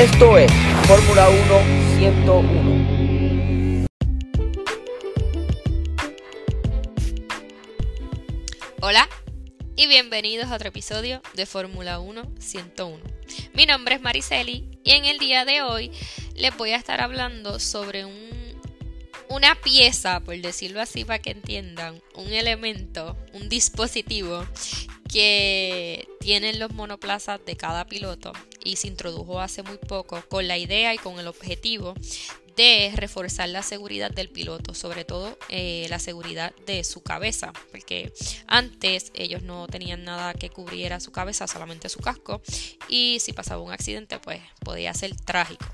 Esto es Fórmula 1 101. Hola y bienvenidos a otro episodio de Fórmula 1 101. Mi nombre es Mariceli y en el día de hoy les voy a estar hablando sobre un, una pieza, por decirlo así para que entiendan, un elemento, un dispositivo que tienen los monoplazas de cada piloto y se introdujo hace muy poco con la idea y con el objetivo de reforzar la seguridad del piloto, sobre todo eh, la seguridad de su cabeza, porque antes ellos no tenían nada que cubriera su cabeza, solamente su casco, y si pasaba un accidente, pues podía ser trágico.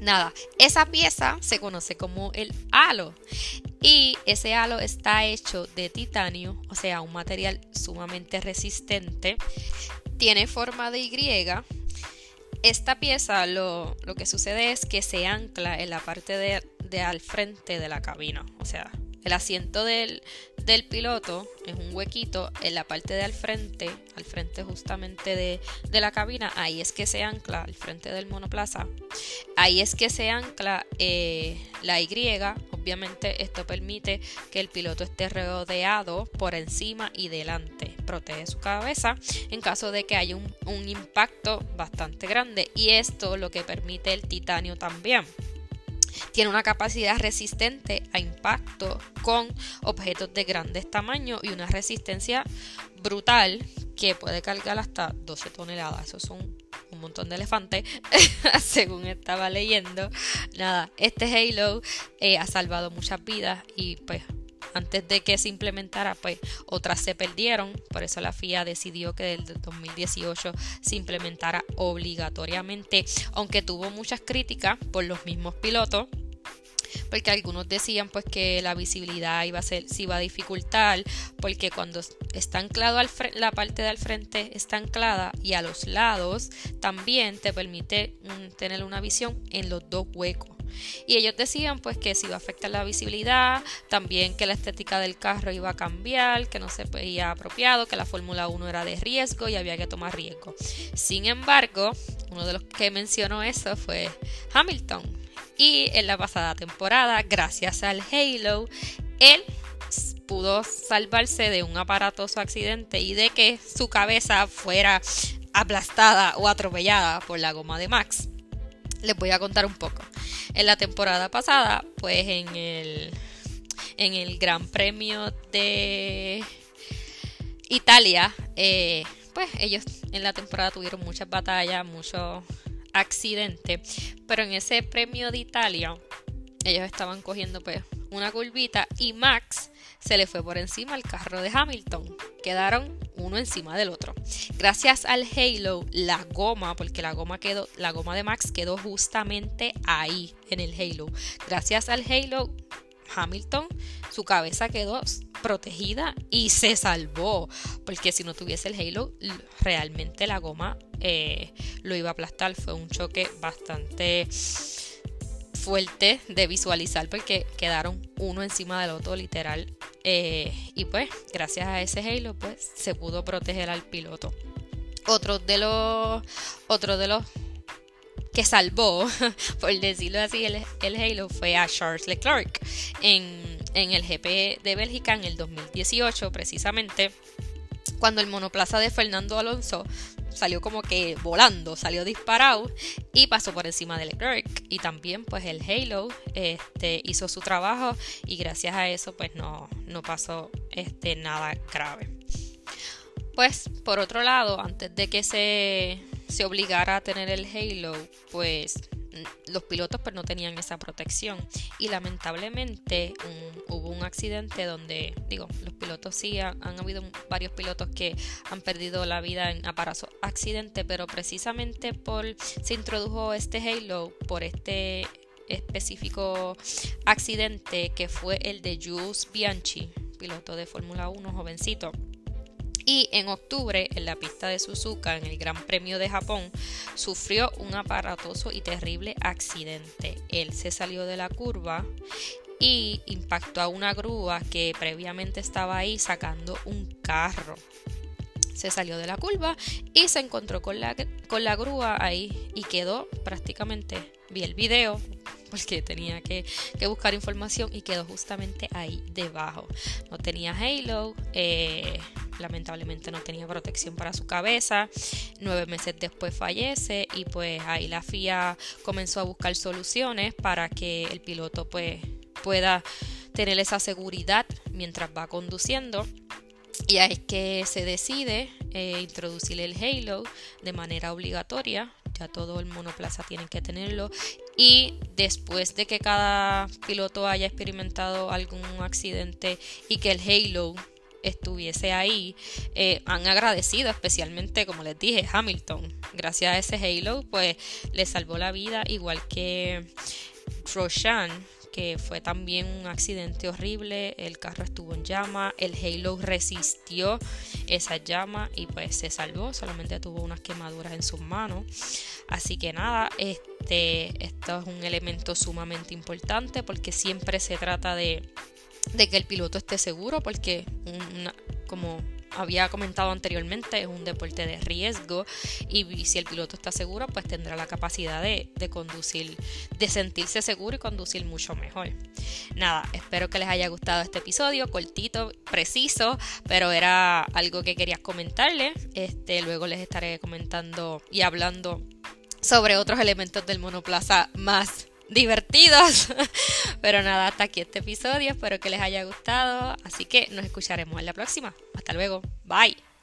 Nada, esa pieza se conoce como el halo y ese halo está hecho de titanio, o sea, un material sumamente resistente. Tiene forma de Y. Esta pieza lo, que sucede es que se ancla en la parte de, de al frente de la cabina, o sea, el asiento del, del piloto es un huequito en la parte de al frente, al frente justamente de, la cabina, ahí es que se ancla, al frente del monoplaza, ahí es que se ancla eh, la Y, obviamente esto permite que el piloto esté rodeado por encima y delante, protege su cabeza en caso de que haya un, impacto bastante grande y esto lo que permite el titanio también. Tiene una capacidad resistente a impacto con objetos de grandes tamaños y una resistencia brutal que puede cargar hasta 12 toneladas. Eso son un montón de elefantes, según estaba leyendo. Nada, este Halo eh, ha salvado muchas vidas y pues antes de que se implementara, pues otras se perdieron. Por eso la FIA decidió que desde 2018 se implementara obligatoriamente, aunque tuvo muchas críticas por los mismos pilotos porque algunos decían pues que la visibilidad iba a ser, se iba a dificultar, porque cuando está anclado al la parte del frente está anclada y a los lados también te permite tener una visión en los dos huecos. Y ellos decían pues que se iba a afectar la visibilidad, también que la estética del carro iba a cambiar, que no se veía apropiado, que la Fórmula 1 era de riesgo y había que tomar riesgo. Sin embargo, uno de los que mencionó eso fue Hamilton. Y en la pasada temporada, gracias al Halo, él pudo salvarse de un aparatoso accidente y de que su cabeza fuera aplastada o atropellada por la goma de Max. Les voy a contar un poco. En la temporada pasada, pues en el, en el Gran Premio de Italia, eh, pues ellos en la temporada tuvieron muchas batallas, muchos accidente. Pero en ese premio de Italia, ellos estaban cogiendo pues una curvita y Max se le fue por encima al carro de Hamilton. Quedaron uno encima del otro. Gracias al Halo, la goma, porque la goma quedó, la goma de Max quedó justamente ahí en el Halo. Gracias al Halo, Hamilton, su cabeza quedó protegida y se salvó. Porque si no tuviese el Halo, realmente la goma eh, lo iba a aplastar. Fue un choque bastante fuerte de visualizar porque quedaron uno encima del otro literal. Eh, y pues, gracias a ese Halo, pues se pudo proteger al piloto. Otro de los. Otro de los que salvó, por decirlo así, el, el Halo fue a Charles Leclerc en, en el GP de Bélgica en el 2018, precisamente cuando el monoplaza de Fernando Alonso salió como que volando, salió disparado y pasó por encima de Leclerc. Y también pues el Halo este, hizo su trabajo y gracias a eso pues no, no pasó este, nada grave. Pues por otro lado, antes de que se se obligara a tener el Halo, pues los pilotos pues no tenían esa protección. Y lamentablemente hubo un accidente donde digo los pilotos sí han, habido varios pilotos que han perdido la vida en aparato accidente pero precisamente por se introdujo este Halo por este específico accidente que fue el de Jules Bianchi piloto de Fórmula 1 jovencito y en octubre, en la pista de Suzuka, en el Gran Premio de Japón, sufrió un aparatoso y terrible accidente. Él se salió de la curva y impactó a una grúa que previamente estaba ahí sacando un carro. se salió de la curva y se encontró con la, con la grúa ahí y quedó prácticamente, vi el video porque tenía que, buscar información y quedó justamente ahí debajo. No tenía halo, eh, lamentablemente no tenía protección para su cabeza. Nueve meses después fallece y pues ahí la FIA comenzó a buscar soluciones para que el piloto pues pueda tener esa seguridad mientras va conduciendo. Y ahí es que se decide eh, introducir el halo de manera obligatoria. Ya todo el monoplaza tiene que tenerlo. Y después de que cada piloto haya experimentado algún accidente y que el halo estuviese ahí, eh, han agradecido especialmente, como les dije, Hamilton. Gracias a ese halo, pues le salvó la vida, igual que Roshan que fue también un accidente horrible, el carro estuvo en llama, el Halo resistió esa llama y pues se salvó, solamente tuvo unas quemaduras en sus manos. Así que nada, este, esto es un elemento sumamente importante porque siempre se trata de, de que el piloto esté seguro porque como había comentado anteriormente, es un deporte de riesgo y si el piloto está seguro, pues tendrá la capacidad de, conducir, de sentirse seguro y conducir mucho mejor. Nada, espero que les haya gustado este episodio, cortito, preciso, pero era algo que quería comentarles. Este, luego les estaré comentando y hablando sobre otros elementos del monoplaza más divertidos. Pero nada, hasta aquí este episodio. Espero que les haya gustado. Así que nos escucharemos en la próxima. Hasta luego. Bye.